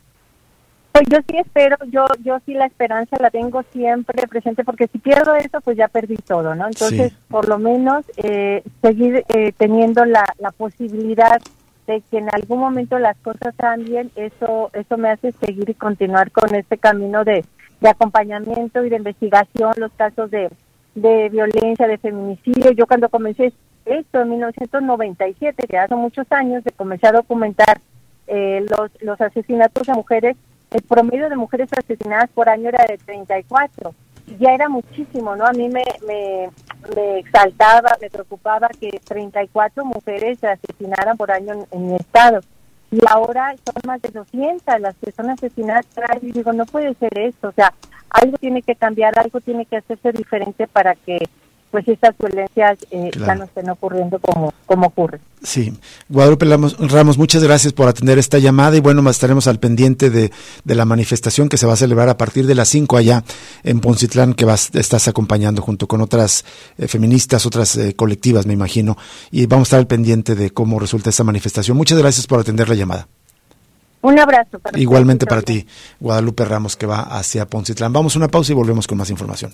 Pues yo sí espero, yo yo sí la esperanza la tengo siempre presente porque si pierdo eso pues ya perdí todo, ¿no? Entonces Sí. por lo menos eh, seguir eh, teniendo la, la posibilidad de que en algún momento las cosas cambien, eso eso me hace seguir y continuar con este camino de, de acompañamiento y de investigación, los casos de, de violencia, de feminicidio. Yo cuando comencé esto en 1997, que hace muchos años, de comencé a documentar eh, los, los asesinatos de mujeres, el promedio de mujeres asesinadas por año era de 34. Y Ya era muchísimo, ¿no? A mí me, me, me exaltaba, me preocupaba que 34 mujeres se asesinaran por año en, mi estado. Y ahora son más de 200 las que son asesinadas. Y digo, no puede ser esto. O sea, algo tiene que cambiar, algo tiene que hacerse diferente para que pues estas violencias eh, ya Claro. no estén ocurriendo como, como ocurre. Sí. Guadalupe Ramos, muchas gracias por atender esta llamada y bueno, estaremos al pendiente de, de la manifestación que se va a celebrar a partir de las 5 allá en Poncitlán, que vas, estás acompañando junto con otras eh, feministas, otras eh, colectivas, me imagino, y vamos a estar al pendiente de cómo resulta esa manifestación. Muchas gracias por atender la llamada. Un abrazo. Para Igualmente para ti, Guadalupe Ramos, que va hacia Poncitlán. Vamos a una pausa y volvemos con más información.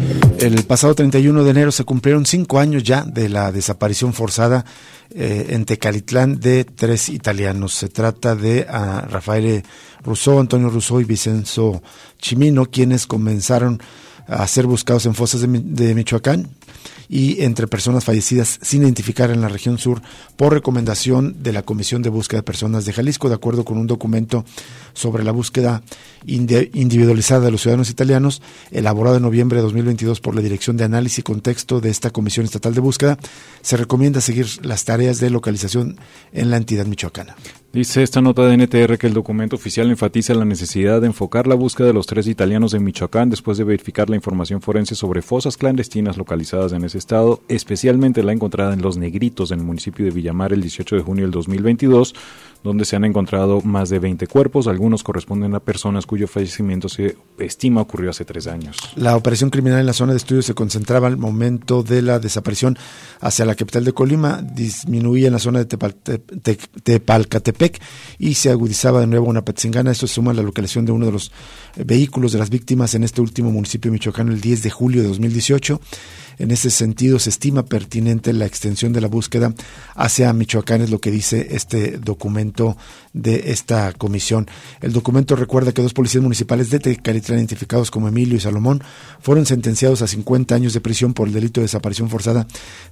El pasado 31 de enero se cumplieron cinco años ya de la desaparición forzada eh, en Tecalitlán de tres italianos. Se trata de ah, Rafael Rousseau, Antonio Rousseau y Vicenzo Chimino, quienes comenzaron a ser buscados en fosas de Michoacán y entre personas fallecidas sin identificar en la región sur por recomendación de la Comisión de Búsqueda de Personas de Jalisco, de acuerdo con un documento sobre la búsqueda indi- individualizada de los ciudadanos italianos, elaborado en noviembre de 2022 por la Dirección de Análisis y Contexto de esta Comisión Estatal de Búsqueda, se recomienda seguir las tareas de localización en la entidad michoacana. Dice esta nota de NTR que el documento oficial enfatiza la necesidad de enfocar la búsqueda de los tres italianos en Michoacán después de verificar la información forense sobre fosas clandestinas localizadas en ese estado, especialmente la encontrada en Los Negritos, en el municipio de Villamar, el 18 de junio del 2022, donde se han encontrado más de 20 cuerpos. Algunos corresponden a personas cuyo fallecimiento se estima ocurrió hace tres años. La operación criminal en la zona de estudio se concentraba al momento de la desaparición hacia la capital de Colima, disminuía en la zona de Tepal- Y se agudizaba de nuevo una petzingana. Esto suma la localización de uno de los eh, vehículos de las víctimas en este último municipio michoacano el 10 de julio de 2018. En ese sentido, se estima pertinente la extensión de la búsqueda hacia Michoacán, es lo que dice este documento de esta comisión. El documento recuerda que dos policías municipales de Tecalitlán, identificados como Emilio y Salomón, fueron sentenciados a 50 años de prisión por el delito de desaparición forzada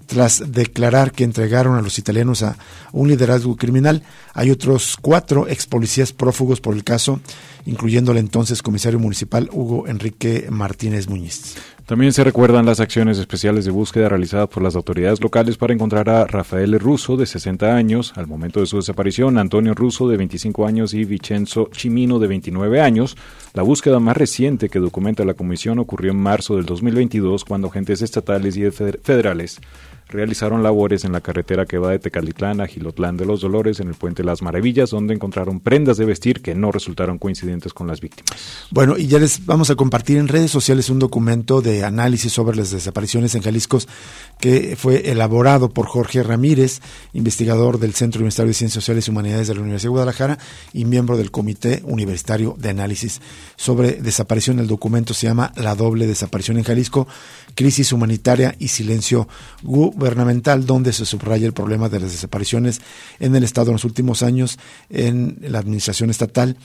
tras declarar que entregaron a los italianos a un liderazgo criminal. Hay otros cuatro ex policías prófugos por el caso, incluyendo el entonces comisario municipal Hugo Enrique Martínez Muñiz. También se recuerdan las acciones especiales de búsqueda realizadas por las autoridades locales para encontrar a Rafael Russo, de 60 años, al momento de su desaparición, Antonio Russo, de 25 años, y Vincenzo Chimino, de 29 años. La búsqueda más reciente que documenta la comisión ocurrió en marzo del 2022, cuando agentes estatales y federales realizaron labores en la carretera que va de Tecalitlán a Gilotlán de los Dolores en el puente Las Maravillas, donde encontraron prendas de vestir que no resultaron coincidentes con las víctimas. Bueno, y ya les vamos a compartir en redes sociales un documento de análisis sobre las desapariciones en Jalisco que fue elaborado por Jorge Ramírez, investigador del Centro Universitario de Ciencias Sociales y Humanidades de la Universidad de Guadalajara y miembro del Comité Universitario de Análisis sobre Desaparición. El documento se llama La doble desaparición en Jalisco, crisis humanitaria y silencio gubernamental, donde se subraya el problema de las desapariciones en el Estado en los últimos años en la administración estatal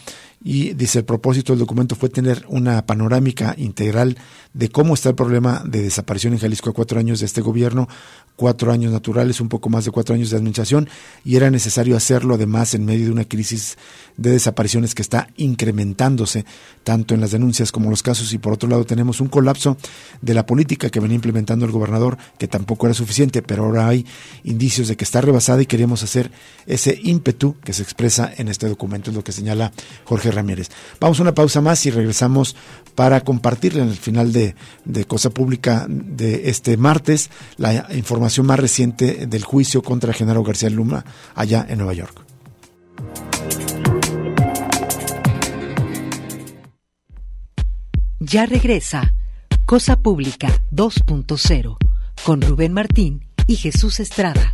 y dice el propósito del documento fue tener una panorámica integral de cómo está el problema de desaparición en Jalisco a cuatro años de este gobierno, cuatro años naturales, un poco más de cuatro años de administración, y era necesario hacerlo además en medio de una crisis de desapariciones que está incrementándose tanto en las denuncias como en los casos, y por otro lado tenemos un colapso de la política que venía implementando el gobernador, que tampoco era suficiente, pero ahora hay indicios de que está rebasada y queríamos hacer ese ímpetu que se expresa en este documento, es lo que señala Jorge Ramírez. Vamos a una pausa más y regresamos para compartirle en el final de, de Cosa Pública de este martes la información más reciente del juicio contra Genaro García Luna allá en Nueva York. Ya regresa Cosa Pública 2.0 con Rubén Martín y Jesús Estrada.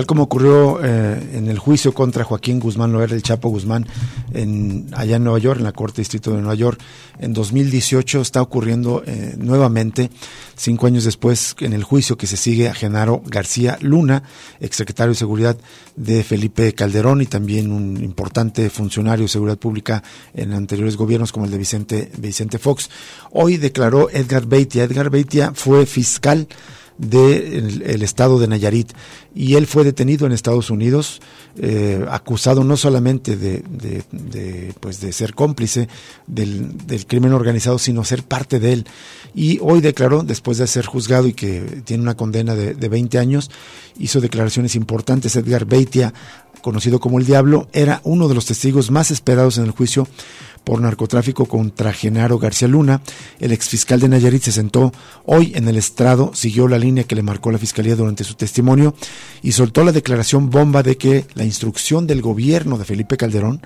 Tal como ocurrió eh, en el juicio contra Joaquín Guzmán Loer del Chapo Guzmán en, allá en Nueva York, en la Corte Distrito de Nueva York, en 2018 está ocurriendo eh, nuevamente, cinco años después, en el juicio que se sigue a Genaro García Luna, exsecretario de Seguridad de Felipe Calderón y también un importante funcionario de seguridad pública en anteriores gobiernos como el de Vicente, Vicente Fox. Hoy declaró Edgar Beitia. Edgar Beitia fue fiscal del el estado de Nayarit. Y él fue detenido en Estados Unidos eh, acusado no solamente de, de, pues de ser cómplice del, del, crimen organizado sino ser parte de él. Y hoy declaró después de ser juzgado y que tiene una condena de, de 20 años hizo declaraciones importantes. Edgar Beitia conocido como el Diablo era uno de los testigos más esperados en el juicio por narcotráfico contra Genaro García Luna. El exfiscal de Nayarit se sentó hoy en el estrado, siguió la línea que le marcó la fiscalía durante su testimonio y soltó la declaración bomba de que la instrucción del gobierno de Felipe Calderón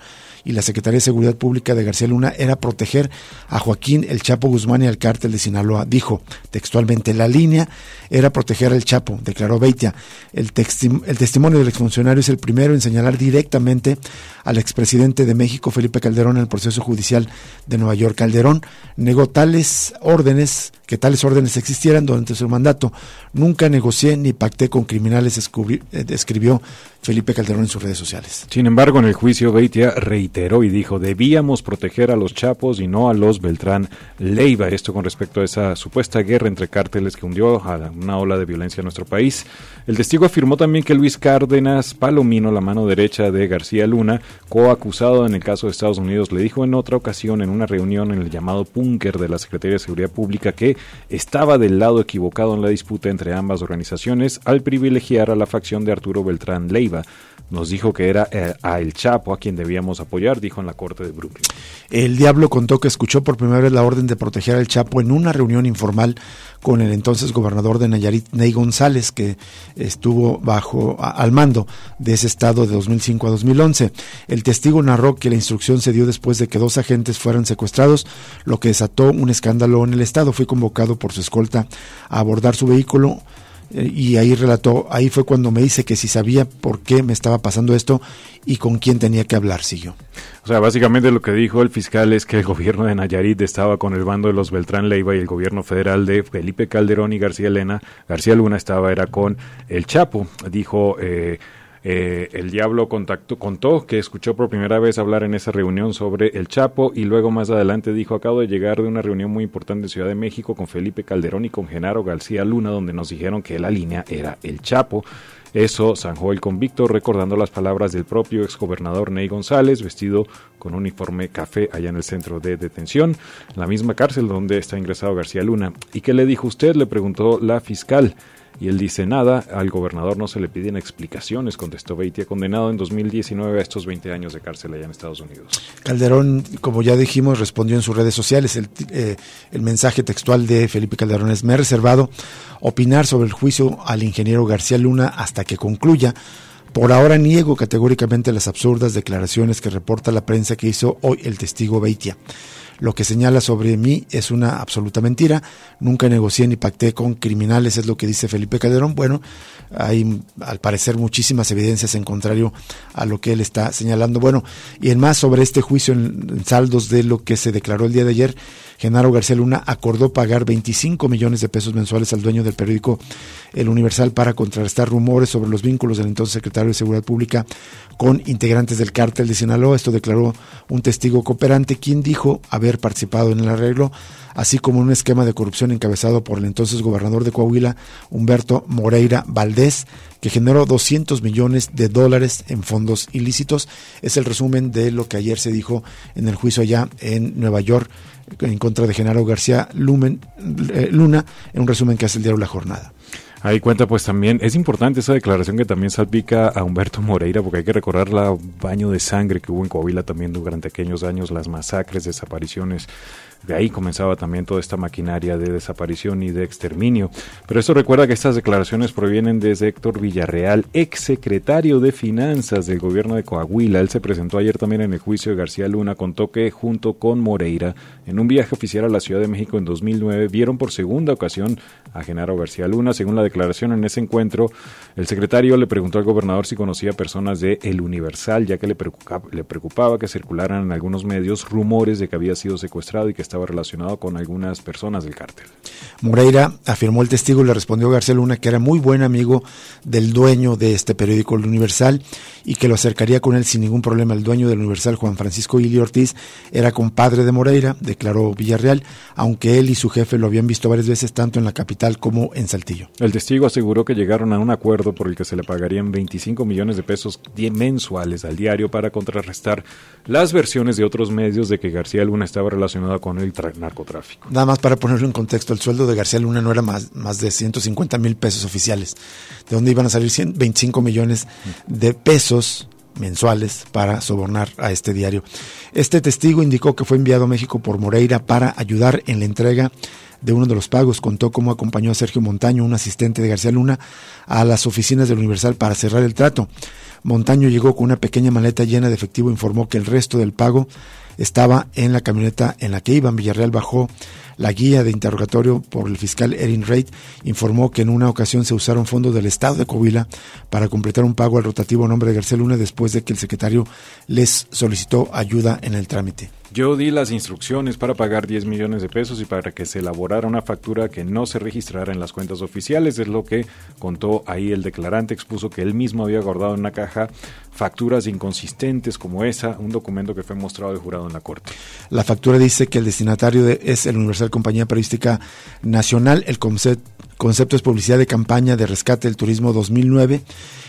y la Secretaría de Seguridad Pública de García Luna era proteger a Joaquín El Chapo Guzmán y al cártel de Sinaloa. Dijo textualmente, la línea era proteger al Chapo, declaró Beitia. El, el testimonio del exfuncionario es el primero en señalar directamente al expresidente de México, Felipe Calderón, en el proceso judicial de Nueva York. Calderón negó tales órdenes, que tales órdenes existieran durante su mandato. Nunca negocié ni pacté con criminales, eh, escribió Felipe Calderón en sus redes sociales. Sin embargo, en el juicio, Beitia reiteró y dijo, debíamos proteger a los Chapos y no a los Beltrán Leiva. Esto con respecto a esa supuesta guerra entre cárteles que hundió a una ola de violencia en nuestro país. El testigo afirmó también que Luis Cárdenas Palomino, la mano derecha de García Luna, coacusado en el caso de Estados Unidos, le dijo en otra ocasión en una reunión en el llamado Punker de la Secretaría de Seguridad Pública que estaba del lado equivocado en la disputa entre ambas organizaciones al privilegiar a la facción de Arturo Beltrán Leiva nos dijo que era eh, a El Chapo a quien debíamos apoyar, dijo en la corte de Brooklyn. El Diablo contó que escuchó por primera vez la orden de proteger al Chapo en una reunión informal con el entonces gobernador de Nayarit, Ney González, que estuvo bajo al mando de ese estado de 2005 a 2011. El testigo narró que la instrucción se dio después de que dos agentes fueran secuestrados, lo que desató un escándalo en el estado. Fue convocado por su escolta a abordar su vehículo eh, y ahí relató, ahí fue cuando me dice que si sabía por qué me estaba pasando esto y con quién tenía que hablar, siguió. O sea, básicamente lo que dijo el fiscal es que el gobierno de Nayarit estaba con el bando de los Beltrán Leiva y el gobierno federal de Felipe Calderón y García Elena, García Luna estaba era con el Chapo, dijo eh, eh, el Diablo contactó, contó que escuchó por primera vez hablar en esa reunión sobre el Chapo y luego más adelante dijo, acabo de llegar de una reunión muy importante en Ciudad de México con Felipe Calderón y con Genaro García Luna, donde nos dijeron que la línea era el Chapo. Eso zanjó el convicto recordando las palabras del propio exgobernador Ney González, vestido con uniforme café allá en el centro de detención, la misma cárcel donde está ingresado García Luna. ¿Y qué le dijo usted? Le preguntó la fiscal. Y él dice nada, al gobernador no se le piden explicaciones, contestó Beitia, condenado en 2019 a estos 20 años de cárcel allá en Estados Unidos. Calderón, como ya dijimos, respondió en sus redes sociales. El, eh, el mensaje textual de Felipe Calderón es, me he reservado opinar sobre el juicio al ingeniero García Luna hasta que concluya. Por ahora niego categóricamente las absurdas declaraciones que reporta la prensa que hizo hoy el testigo Beitia. Lo que señala sobre mí es una absoluta mentira. Nunca negocié ni pacté con criminales, es lo que dice Felipe Calderón. Bueno, hay al parecer muchísimas evidencias en contrario a lo que él está señalando. Bueno, y en más sobre este juicio en, saldos de lo que se declaró el día de ayer, Genaro García Luna acordó pagar 25 millones de pesos mensuales al dueño del periódico El Universal para contrarrestar rumores sobre los vínculos del entonces secretario de Seguridad Pública con integrantes del cártel de Sinaloa. Esto declaró un testigo cooperante quien dijo participado en el arreglo, así como un esquema de corrupción encabezado por el entonces gobernador de Coahuila, Humberto Moreira Valdés, que generó 200 millones de dólares en fondos ilícitos. Es el resumen de lo que ayer se dijo en el juicio allá en Nueva York en contra de Genaro García Lumen, eh, Luna, en un resumen que hace el diario La Jornada. Ahí cuenta pues también, es importante esa declaración que también salpica a Humberto Moreira, porque hay que recordar la baño de sangre que hubo en Coahuila también durante aquellos años, las masacres, desapariciones de ahí comenzaba también toda esta maquinaria de desaparición y de exterminio. Pero esto recuerda que estas declaraciones provienen desde Héctor Villarreal, ex secretario de Finanzas del gobierno de Coahuila. Él se presentó ayer también en el juicio de García Luna. Contó que junto con Moreira, en un viaje oficial a la Ciudad de México en 2009, vieron por segunda ocasión a Genaro García Luna. Según la declaración en ese encuentro, el secretario le preguntó al gobernador si conocía personas de El Universal, ya que le preocupaba, le preocupaba que circularan en algunos medios rumores de que había sido secuestrado y que estaba estaba relacionado con algunas personas del cártel. Moreira afirmó el testigo y le respondió García Luna que era muy buen amigo del dueño de este periódico El Universal y que lo acercaría con él sin ningún problema. El dueño del Universal, Juan Francisco Ili Ortiz, era compadre de Moreira, declaró Villarreal, aunque él y su jefe lo habían visto varias veces tanto en la capital como en Saltillo. El testigo aseguró que llegaron a un acuerdo por el que se le pagarían 25 millones de pesos mensuales al diario para contrarrestar las versiones de otros medios de que García Luna estaba relacionado con el narcotráfico. Nada más para ponerlo en contexto, el sueldo de García Luna no era más, más de 150 mil pesos oficiales, de donde iban a salir 25 millones de pesos mensuales para sobornar a este diario. Este testigo indicó que fue enviado a México por Moreira para ayudar en la entrega de uno de los pagos. Contó cómo acompañó a Sergio Montaño, un asistente de García Luna, a las oficinas del Universal para cerrar el trato. Montaño llegó con una pequeña maleta llena de efectivo, informó que el resto del pago estaba en la camioneta en la que iban. Villarreal bajó la guía de interrogatorio por el fiscal Erin Reid informó que en una ocasión se usaron fondos del Estado de Coahuila para completar un pago al rotativo nombre de García Luna después de que el secretario les solicitó ayuda en el trámite. Yo di las instrucciones para pagar 10 millones de pesos y para que se elaborara una factura que no se registrara en las cuentas oficiales, es lo que contó ahí el declarante, expuso que él mismo había guardado en una caja facturas inconsistentes como esa, un documento que fue mostrado de jurado en la Corte. La factura dice que el destinatario es el Universal Compañía Periodística Nacional, el concepto es publicidad de campaña de rescate del turismo 2009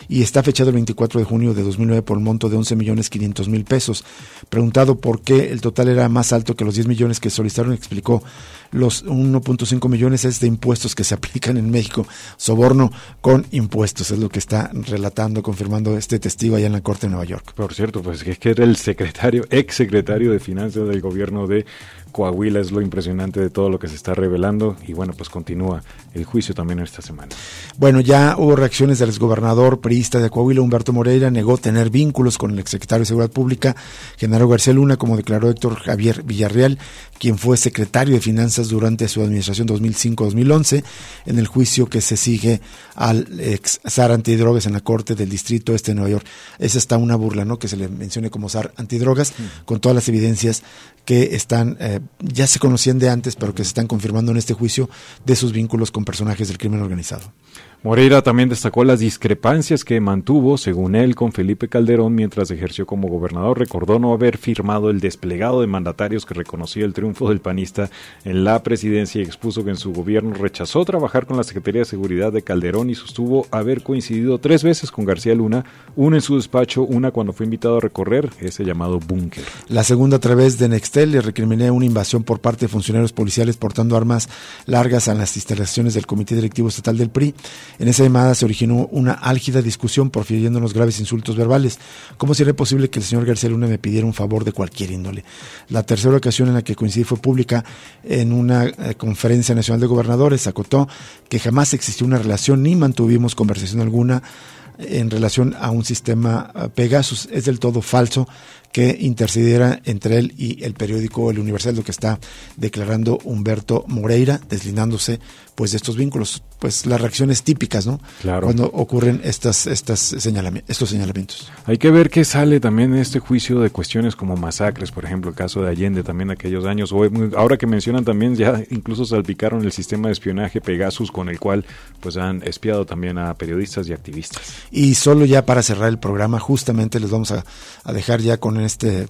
y está fechado el 24 de junio de 2009 por un monto de 11 millones 500 mil pesos. Preguntado por qué el total era más alto que los 10 millones que solicitaron, explicó los 1.5 millones es de impuestos que se aplican en México, soborno con impuestos, es lo que está relatando, confirmando este testigo allá en la Corte de Nueva York. Por cierto, pues es que era el secretario, ex secretario de Finanzas del gobierno de Coahuila, es lo impresionante de todo lo que se está revelando y bueno, pues continúa el juicio también esta semana. Bueno, ya hubo reacciones del exgobernador priista de Coahuila, Humberto Moreira, negó tener vínculos con el exsecretario de Seguridad Pública, Genaro García Luna, como declaró Héctor Javier Villarreal, quien fue secretario de Finanzas durante su administración 2005-2011, en el juicio que se sigue al ex SAR antidrogas en la Corte del Distrito Este de Nueva York. Esa está una burla, ¿no? Que se le mencione como SAR antidrogas, con todas las evidencias que están, eh, ya se conocían de antes, pero que se están confirmando en este juicio de sus vínculos con personajes del crimen organizado. Moreira también destacó las discrepancias que mantuvo, según él, con Felipe Calderón mientras ejerció como gobernador. Recordó no haber firmado el desplegado de mandatarios que reconocía el triunfo del panista en la presidencia y expuso que en su gobierno rechazó trabajar con la Secretaría de Seguridad de Calderón y sostuvo haber coincidido tres veces con García Luna, una en su despacho, una cuando fue invitado a recorrer ese llamado búnker. La segunda a través de Nextel le recriminé una invasión por parte de funcionarios policiales portando armas largas a las instalaciones del Comité Directivo Estatal del PRI. En esa llamada se originó una álgida discusión profiriéndonos graves insultos verbales. ¿Cómo sería posible que el señor García Luna me pidiera un favor de cualquier índole? La tercera ocasión en la que coincidí fue pública en una eh, conferencia nacional de gobernadores. Acotó que jamás existió una relación ni mantuvimos conversación alguna en relación a un sistema eh, Pegasus. Es del todo falso que intercediera entre él y el periódico El Universal, lo que está declarando Humberto Moreira, deslindándose pues de estos vínculos, pues las reacciones típicas, ¿no? Claro. Cuando ocurren estas, estas señalamientos, estos señalamientos. Hay que ver qué sale también en este juicio de cuestiones como masacres, por ejemplo, el caso de Allende también aquellos años. O, ahora que mencionan también ya incluso salpicaron el sistema de espionaje Pegasus con el cual pues han espiado también a periodistas y activistas. Y solo ya para cerrar el programa, justamente les vamos a, a dejar ya con este,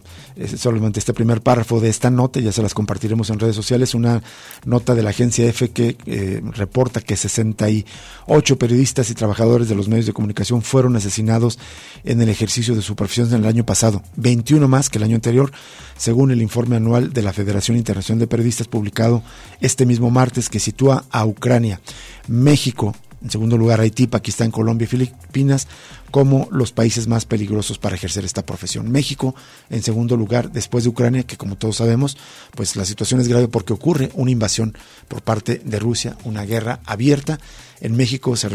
solamente este primer párrafo de esta nota, ya se las compartiremos en redes sociales, una nota de la agencia EFE que eh, reporta que 68 periodistas y trabajadores de los medios de comunicación fueron asesinados en el ejercicio de su profesión en el año pasado, 21 más que el año anterior, según el informe anual de la Federación Internacional de Periodistas publicado este mismo martes que sitúa a Ucrania, México, en segundo lugar Haití, Pakistán, Colombia y Filipinas como los países más peligrosos para ejercer esta profesión. México en segundo lugar después de Ucrania, que como todos sabemos, pues la situación es grave porque ocurre una invasión por parte de Rusia, una guerra abierta. En México se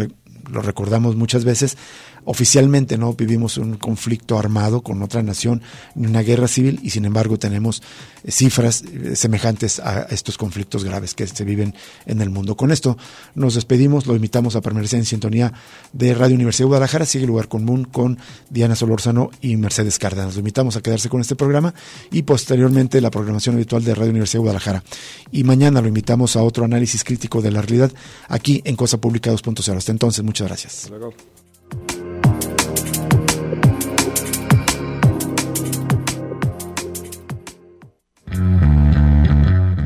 lo recordamos muchas veces, oficialmente no vivimos un conflicto armado con otra nación, ni una guerra civil, y sin embargo tenemos eh, cifras eh, semejantes a estos conflictos graves que se viven en el mundo. Con esto nos despedimos, lo invitamos a permanecer en sintonía de Radio Universidad de Guadalajara, sigue Lugar Común con Diana Solórzano y Mercedes Cárdenas. Lo invitamos a quedarse con este programa y posteriormente la programación habitual de Radio Universidad de Guadalajara. Y mañana lo invitamos a otro análisis crítico de la realidad aquí en Cosa Pública 2.0. Hasta entonces, muchas gracias.